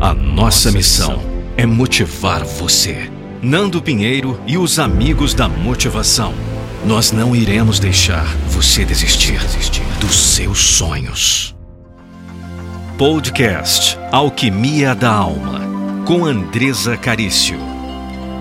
A nossa missão é motivar você. Nando Pinheiro e os amigos da motivação. Nós não iremos deixar você desistir dos seus sonhos. Podcast Alquimia da Alma, com Andresa Carício.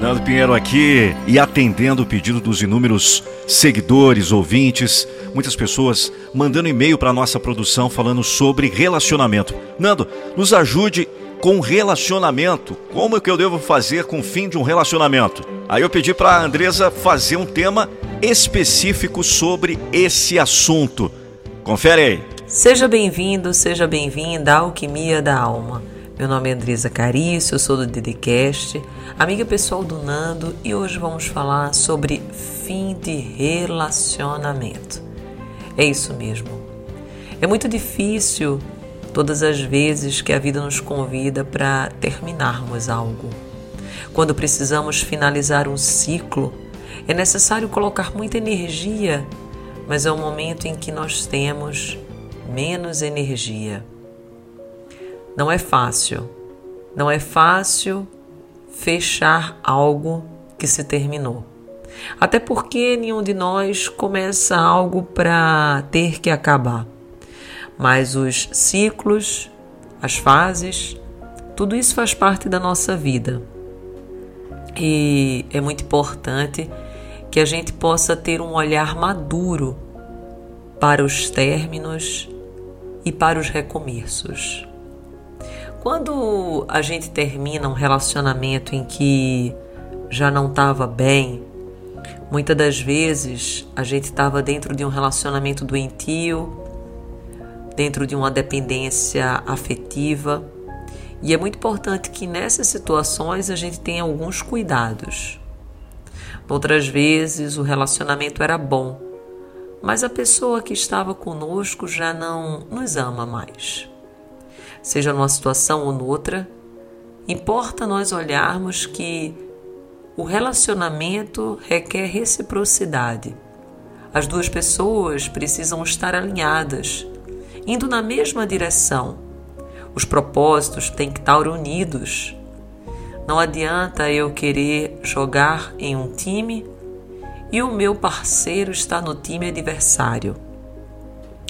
Nando Pinheiro aqui e atendendo o pedido dos inúmeros seguidores, ouvintes, muitas pessoas mandando e-mail para nossa produção falando sobre relacionamento. Nando, nos ajude com relacionamento. Como é que eu devo fazer com o fim de um relacionamento? Aí eu pedi para a Andresa fazer um tema específico sobre esse assunto. Confere aí. Seja bem-vindo, seja bem-vinda à Alquimia da Alma. Meu nome é Andresa Carício, eu sou do Didicast, amiga pessoal do Nando e hoje vamos falar sobre fim de relacionamento. É isso mesmo. É muito difícil todas as vezes que a vida nos convida para terminarmos algo. Quando precisamos finalizar um ciclo, é necessário colocar muita energia, mas é o momento em que nós temos menos energia. Não é fácil. Não é fácil fechar algo que se terminou. Até porque nenhum de nós começa algo para ter que acabar. Mas os ciclos, as fases, tudo isso faz parte da nossa vida. E é muito importante que a gente possa ter um olhar maduro para os términos e para os recomeços. Quando a gente termina um relacionamento em que já não estava bem, muitas das vezes a gente estava dentro de um relacionamento doentio, dentro de uma dependência afetiva, e é muito importante que nessas situações a gente tenha alguns cuidados. Outras vezes o relacionamento era bom, mas a pessoa que estava conosco já não nos ama mais seja numa situação ou noutra, importa nós olharmos que o relacionamento requer reciprocidade. As duas pessoas precisam estar alinhadas, indo na mesma direção. Os propósitos têm que estar unidos. Não adianta eu querer jogar em um time e o meu parceiro está no time adversário.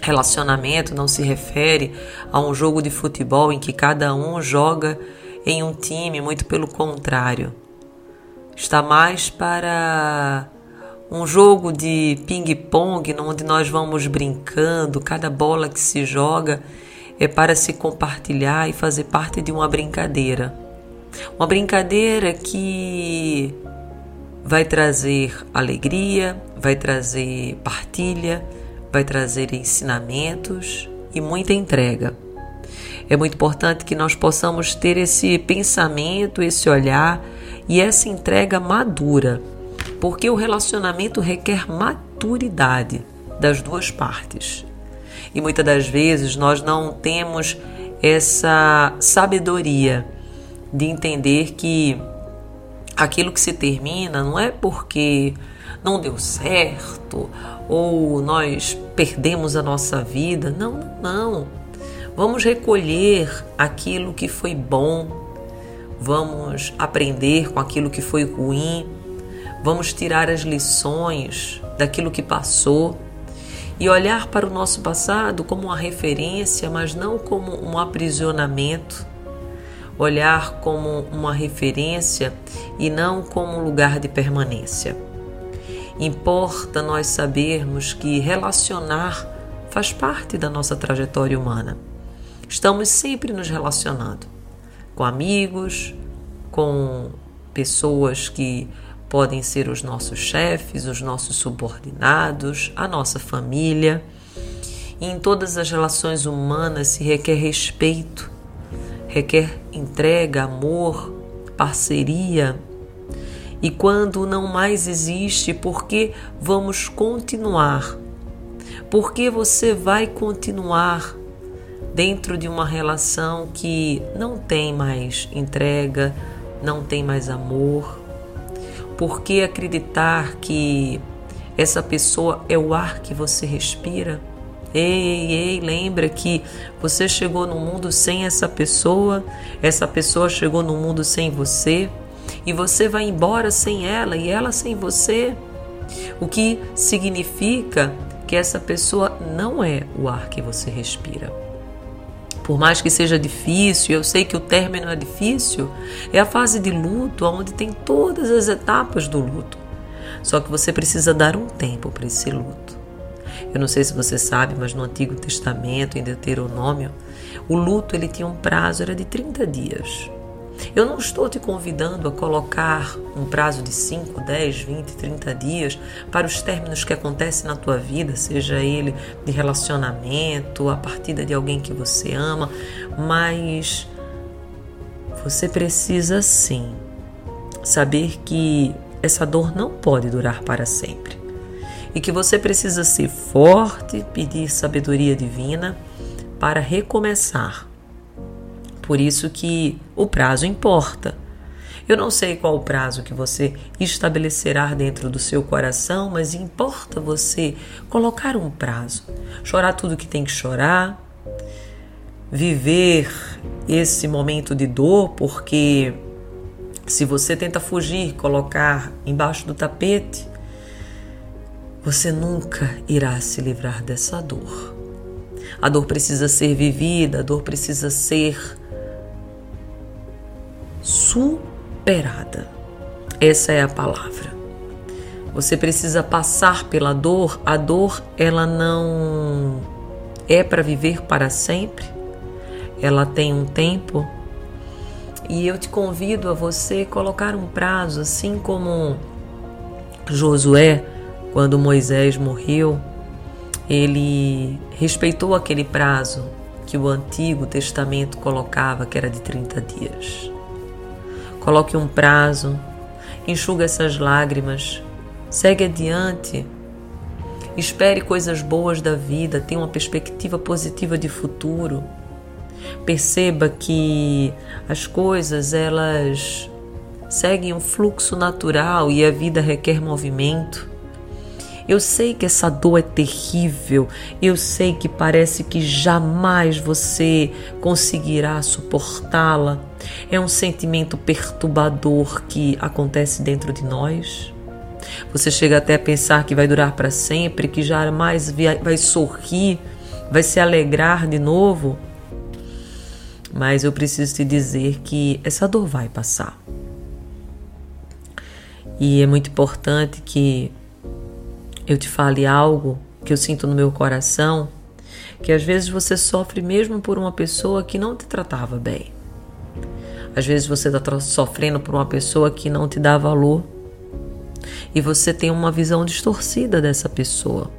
Relacionamento não se refere a um jogo de futebol em que cada um joga em um time, muito pelo contrário. Está mais para um jogo de ping-pong, onde nós vamos brincando, cada bola que se joga é para se compartilhar e fazer parte de uma brincadeira. Uma brincadeira que vai trazer alegria, vai trazer partilha, vai trazer ensinamentos e muita entrega. É muito importante que nós possamos ter esse pensamento, esse olhar e essa entrega madura, porque o relacionamento requer maturidade das duas partes. E muitas das vezes nós não temos essa sabedoria de entender que aquilo que se termina não é porque não deu certo ou nós perdemos a nossa vida. Não, não. Vamos recolher aquilo que foi bom, vamos aprender com aquilo que foi ruim, vamos tirar as lições daquilo que passou e olhar para o nosso passado como uma referência, mas não como um aprisionamento. Olhar como uma referência e não como um lugar de permanência. Importa nós sabermos que relacionar faz parte da nossa trajetória humana. Estamos sempre nos relacionando com amigos, com pessoas que podem ser os nossos chefes, os nossos subordinados, a nossa família. E em todas as relações humanas se requer respeito, requer entrega, amor, parceria, e quando não mais existe, por que vamos continuar? Por que você vai continuar dentro de uma relação que não tem mais entrega, não tem mais amor? Por que acreditar que essa pessoa é o ar que você respira? Ei, ei, lembra que você chegou no mundo sem essa pessoa, essa pessoa chegou no mundo sem você, e você vai embora sem ela e ela sem você. O que significa que essa pessoa não é o ar que você respira. Por mais que seja difícil, eu sei que o término é difícil, é a fase de luto onde tem todas as etapas do luto. Só que você precisa dar um tempo para esse luto. Eu não sei se você sabe, mas no Antigo Testamento, em Deuteronômio, o luto ele tinha um prazo, era de 30 dias. Eu não estou te convidando a colocar um prazo de 5, 10, 20, 30 dias para os términos que acontecem na tua vida, seja ele de relacionamento, a partida de alguém que você ama, mas você precisa sim saber que essa dor não pode durar para sempre e que você precisa ser forte, pedir sabedoria divina para recomeçar por isso que o prazo importa. Eu não sei qual o prazo que você estabelecerá dentro do seu coração, mas importa você colocar um prazo. Chorar tudo que tem que chorar, viver esse momento de dor, porque se você tenta fugir, colocar embaixo do tapete, você nunca irá se livrar dessa dor. A dor precisa ser vivida, a dor precisa ser superada. Essa é a palavra. Você precisa passar pela dor. A dor, ela não é para viver para sempre. Ela tem um tempo. E eu te convido a você colocar um prazo, assim como Josué, quando Moisés morreu, ele respeitou aquele prazo que o Antigo Testamento colocava, que era de 30 dias. Coloque um prazo, enxuga essas lágrimas, segue adiante. Espere coisas boas da vida, tenha uma perspectiva positiva de futuro. Perceba que as coisas elas seguem um fluxo natural e a vida requer movimento. Eu sei que essa dor é terrível, eu sei que parece que jamais você conseguirá suportá-la. É um sentimento perturbador que acontece dentro de nós. Você chega até a pensar que vai durar para sempre, que jamais vai sorrir, vai se alegrar de novo. Mas eu preciso te dizer que essa dor vai passar. E é muito importante que eu te fale algo que eu sinto no meu coração, que às vezes você sofre mesmo por uma pessoa que não te tratava bem. Às vezes você está sofrendo por uma pessoa que não te dá valor e você tem uma visão distorcida dessa pessoa.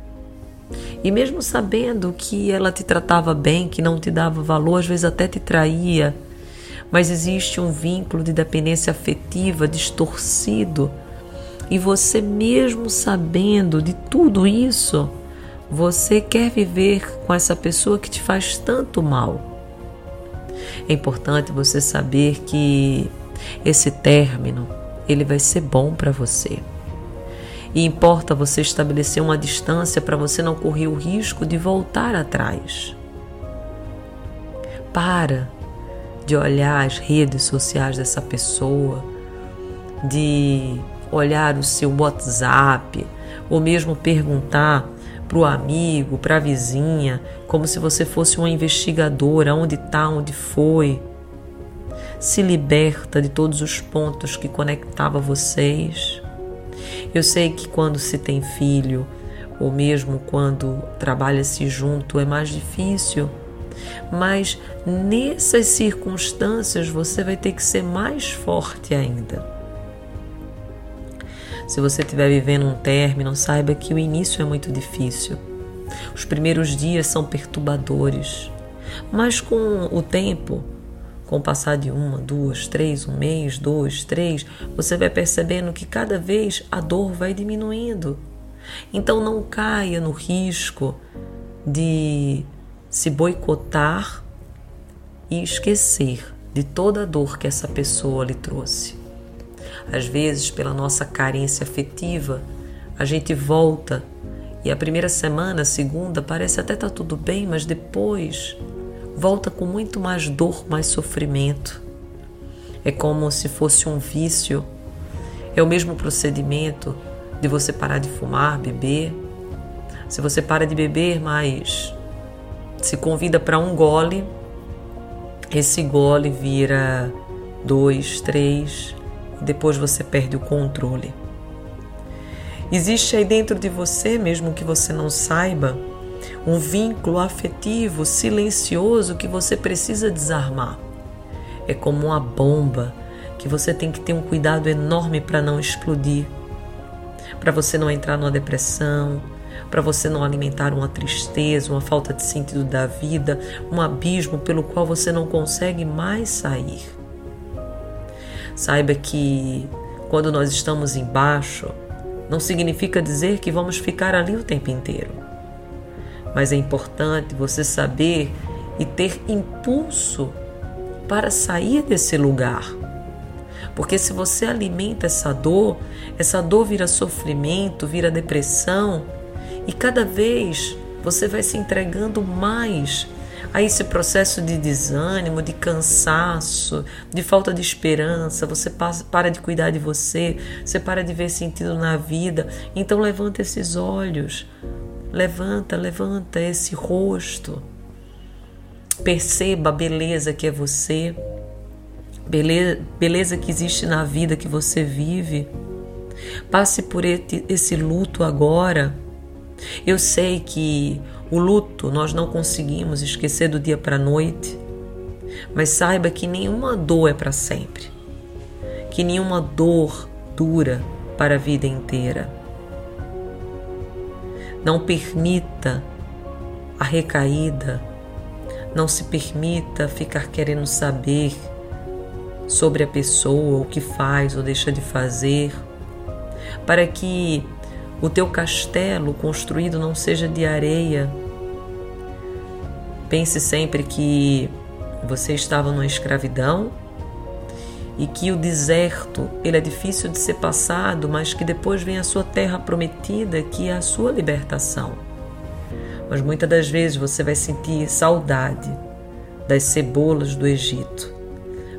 E mesmo sabendo que ela te tratava bem, que não te dava valor, às vezes até te traía, mas existe um vínculo de dependência afetiva distorcido e você, mesmo sabendo de tudo isso, você quer viver com essa pessoa que te faz tanto mal. É importante você saber que esse término ele vai ser bom para você. E importa você estabelecer uma distância para você não correr o risco de voltar atrás. Para de olhar as redes sociais dessa pessoa, de olhar o seu WhatsApp ou mesmo perguntar para o amigo, para a vizinha, como se você fosse uma investigadora, onde está, onde foi. Se liberta de todos os pontos que conectava vocês. Eu sei que quando se tem filho, ou mesmo quando trabalha-se junto, é mais difícil. Mas nessas circunstâncias você vai ter que ser mais forte ainda. Se você estiver vivendo um término, saiba que o início é muito difícil. Os primeiros dias são perturbadores, mas com o tempo, com o passar de uma, duas, três, um mês, dois, três, você vai percebendo que cada vez a dor vai diminuindo. Então não caia no risco de se boicotar e esquecer de toda a dor que essa pessoa lhe trouxe. Às vezes, pela nossa carência afetiva, a gente volta E a primeira semana, a segunda, parece até estar tá tudo bem, mas depois volta com muito mais dor, mais sofrimento. É como se fosse um vício. É o mesmo procedimento de você parar de fumar, beber. Se você para de beber, mas se convida para um gole, esse gole vira dois, três, e depois você perde o controle. Existe aí dentro de você, mesmo que você não saiba, um vínculo afetivo silencioso que você precisa desarmar. É como uma bomba que você tem que ter um cuidado enorme para não explodir, para você não entrar numa depressão, para você não alimentar uma tristeza, uma falta de sentido da vida, um abismo pelo qual você não consegue mais sair. Saiba que quando nós estamos embaixo, não significa dizer que vamos ficar ali o tempo inteiro. Mas é importante você saber e ter impulso para sair desse lugar. Porque se você alimenta essa dor, essa dor vira sofrimento, vira depressão, e cada vez você vai se entregando mais a esse processo de desânimo, de cansaço, de falta de esperança, você para de cuidar de você, você para de ver sentido na vida. Então levanta esses olhos, levanta, levanta esse rosto. Perceba a beleza que é você, beleza, beleza que existe na vida que você vive. Passe por esse luto agora. Eu sei que o luto nós não conseguimos esquecer do dia para a noite, mas saiba que nenhuma dor é para sempre, que nenhuma dor dura para a vida inteira. Não permita a recaída, não se permita ficar querendo saber sobre a pessoa, o que faz ou deixa de fazer, para que o teu castelo construído não seja de areia. Pense sempre que você estava numa escravidão e que o deserto ele é difícil de ser passado, mas que depois vem a sua terra prometida, que é a sua libertação. Mas muitas das vezes você vai sentir saudade das cebolas do Egito.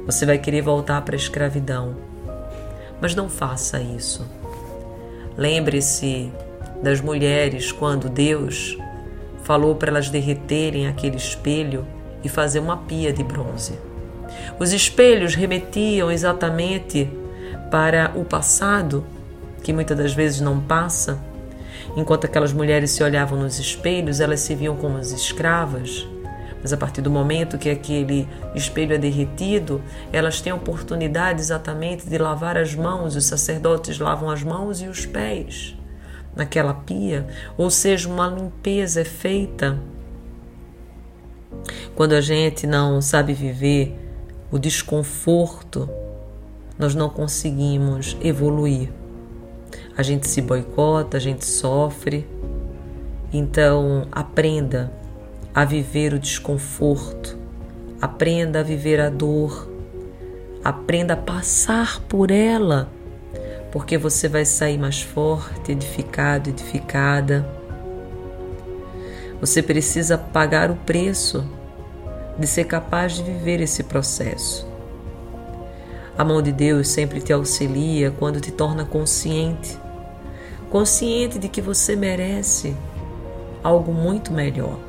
Você vai querer voltar para a escravidão. Mas não faça isso. Lembre-se das mulheres quando Deus falou para elas derreterem aquele espelho e fazer uma pia de bronze. Os espelhos remetiam exatamente para o passado, que muitas das vezes não passa. Enquanto aquelas mulheres se olhavam nos espelhos, elas se viam como as escravas. Mas a partir do momento que aquele espelho é derretido, elas têm a oportunidade exatamente de lavar as mãos, os sacerdotes lavam as mãos e os pés naquela pia, ou seja, uma limpeza é feita. Quando a gente não sabe viver o desconforto, nós não conseguimos evoluir. A gente se boicota, a gente sofre. Então, aprenda a viver o desconforto, aprenda a viver a dor, aprenda a passar por ela, porque você vai sair mais forte, edificado, edificada. Você precisa pagar o preço de ser capaz de viver esse processo. A mão de Deus sempre te auxilia quando te torna consciente, consciente de que você merece algo muito melhor.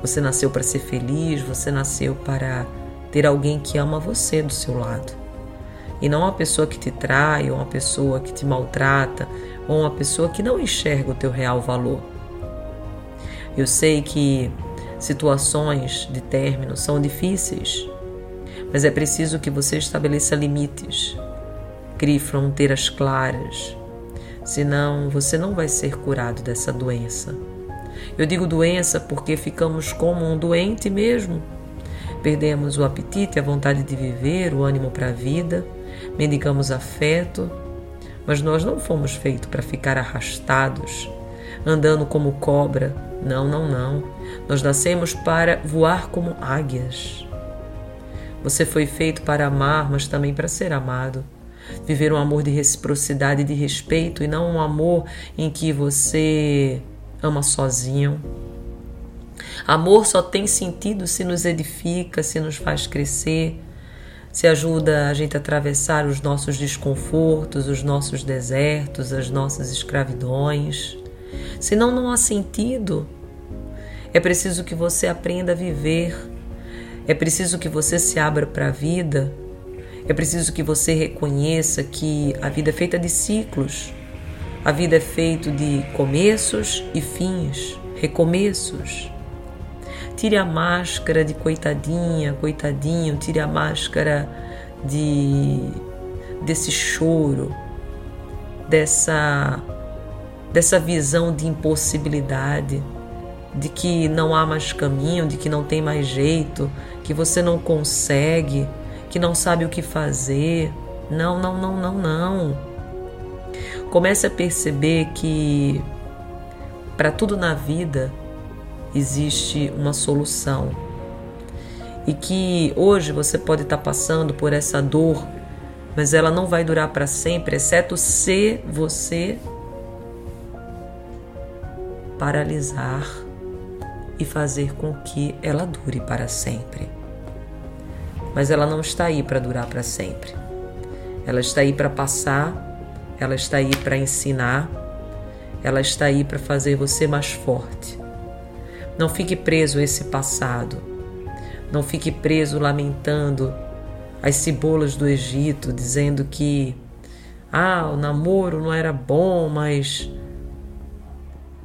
Você nasceu para ser feliz, você nasceu para ter alguém que ama você do seu lado. E não uma pessoa que te trai, ou uma pessoa que te maltrata, ou uma pessoa que não enxerga o teu real valor. Eu sei que situações de término são difíceis, mas é preciso que você estabeleça limites, crie fronteiras claras, senão você não vai ser curado dessa doença. Eu digo doença porque ficamos como um doente mesmo. Perdemos o apetite, a vontade de viver, o ânimo para a vida, mendigamos afeto, mas nós não fomos feitos para ficar arrastados, andando como cobra. Não, não, não. Nós nascemos para voar como águias. Você foi feito para amar, mas também para ser amado. Viver um amor de reciprocidade e de respeito e não um amor em que você ama sozinho. Amor só tem sentido se nos edifica, se nos faz crescer, se ajuda a gente a atravessar os nossos desconfortos, os nossos desertos, as nossas escravidões. Senão, não há sentido. É preciso que você aprenda a viver. É preciso que você se abra para a vida. É preciso que você reconheça que a vida é feita de ciclos. A vida é feita de começos e fins, recomeços. Tire a máscara de coitadinha, coitadinho, tire a máscara de desse choro, dessa dessa visão de impossibilidade, de que não há mais caminho, de que não tem mais jeito, que você não consegue, que não sabe o que fazer. Não, não, não, não, não. Comece a perceber que para tudo na vida existe uma solução. E que hoje você pode estar passando por essa dor, mas ela não vai durar para sempre, exceto se você paralisar e fazer com que ela dure para sempre. Mas ela não está aí para durar para sempre. Ela está aí para passar, ela está aí para ensinar, ela está aí para fazer você mais forte. Não fique preso a esse passado. Não fique preso lamentando as cebolas do Egito, dizendo que ah, o namoro não era bom, mas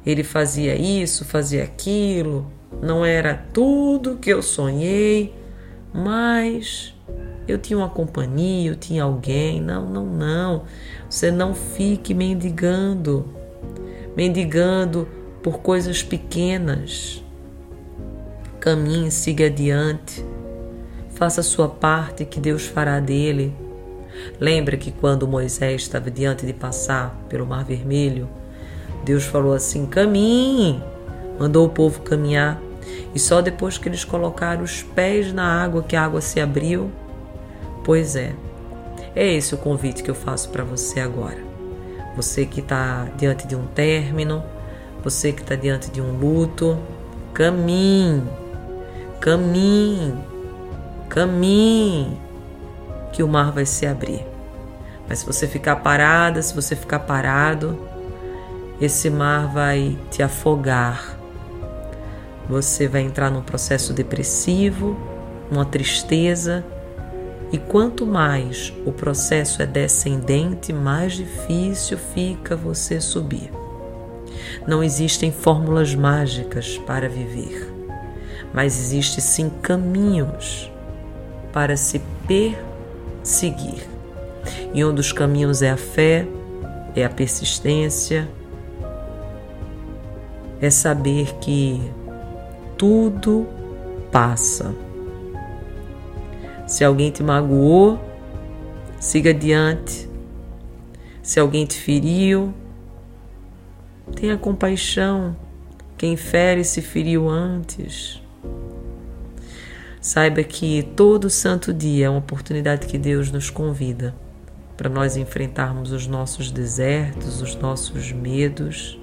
ele fazia isso, fazia aquilo, não era tudo que eu sonhei, mas eu tinha uma companhia, eu tinha alguém. Não, não, não. Você não fique mendigando, mendigando por coisas pequenas. Caminhe, siga adiante. Faça a sua parte que Deus fará dele. Lembra que quando Moisés estava diante de passar pelo Mar Vermelho, Deus falou assim: caminhe, mandou o povo caminhar. E só depois que eles colocaram os pés na água que a água se abriu. Pois é, é esse o convite que eu faço para você agora. Você que está diante de um término, você que está diante de um luto, caminhe, caminhe, caminhe, que o mar vai se abrir. Mas se você ficar parada, se você ficar parado, esse mar vai te afogar. Você vai entrar num processo depressivo, uma tristeza, e quanto mais o processo é descendente, mais difícil fica você subir. Não existem fórmulas mágicas para viver, mas existem sim caminhos para se perseguir. E um dos caminhos é a fé, é a persistência, é saber que tudo passa. Se alguém te magoou, siga adiante. Se alguém te feriu, tenha compaixão. Quem fere se feriu antes. Saiba que todo santo dia é uma oportunidade que Deus nos convida para nós enfrentarmos os nossos desertos, os nossos medos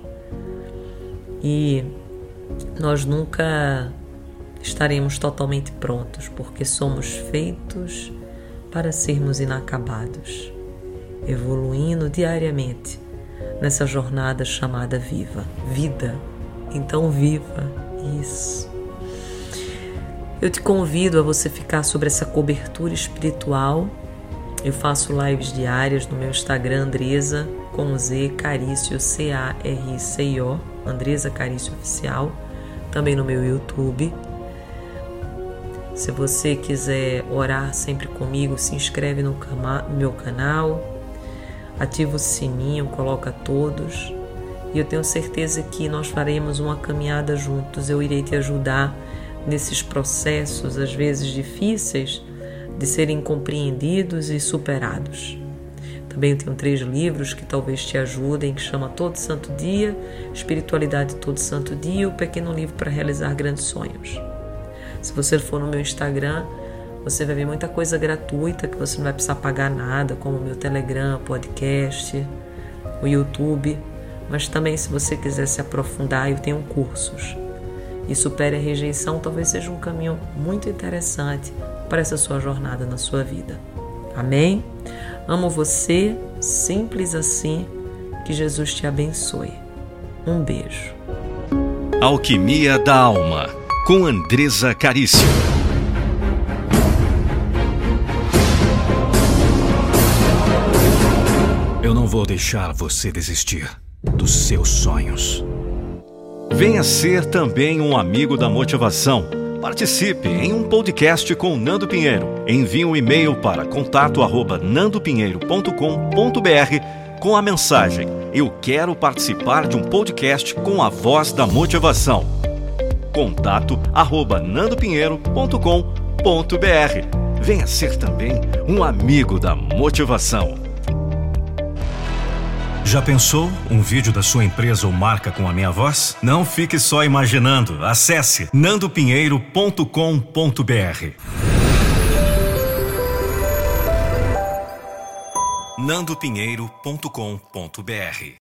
e nós nunca estaremos totalmente prontos, porque somos feitos para sermos inacabados, evoluindo diariamente nessa jornada chamada viva, vida. Então viva isso. Eu te convido a você ficar sobre essa cobertura espiritual. Eu faço lives diárias no meu Instagram Andresa com Z Carício C A R C I O Andresa Carício Oficial, também no meu YouTube. Se você quiser orar sempre comigo, se inscreve no, meu canal, ativa o sininho, coloca todos. E eu tenho certeza que nós faremos uma caminhada juntos. Eu irei te ajudar nesses processos, às vezes difíceis, de serem compreendidos e superados. Também tenho três livros que talvez te ajudem, que chama Todo Santo Dia, Espiritualidade Todo Santo Dia e o Pequeno Livro para Realizar Grandes Sonhos. Se você for no meu Instagram, você vai ver muita coisa gratuita que você não vai precisar pagar nada, como o meu Telegram, podcast, o YouTube. Mas também, se você quiser se aprofundar, eu tenho cursos. E Supere a Rejeição talvez seja um caminho muito interessante para essa sua jornada na sua vida. Amém? Amo você, simples assim. Que Jesus te abençoe. Um beijo. Alquimia da Alma, com Andresa Carício. Eu não vou deixar você desistir dos seus sonhos. Venha ser também um amigo da motivação. Participe em um podcast com Nando Pinheiro. Envie um e-mail para contato@nandopinheiro.com.br com a mensagem: Eu quero participar de um podcast com a voz da motivação. contato@nandopinheiro.com.br. Venha ser também um amigo da motivação. Já pensou um vídeo da sua empresa ou marca com a minha voz? Não fique só imaginando. Acesse nandopinheiro.com.br. nandopinheiro.com.br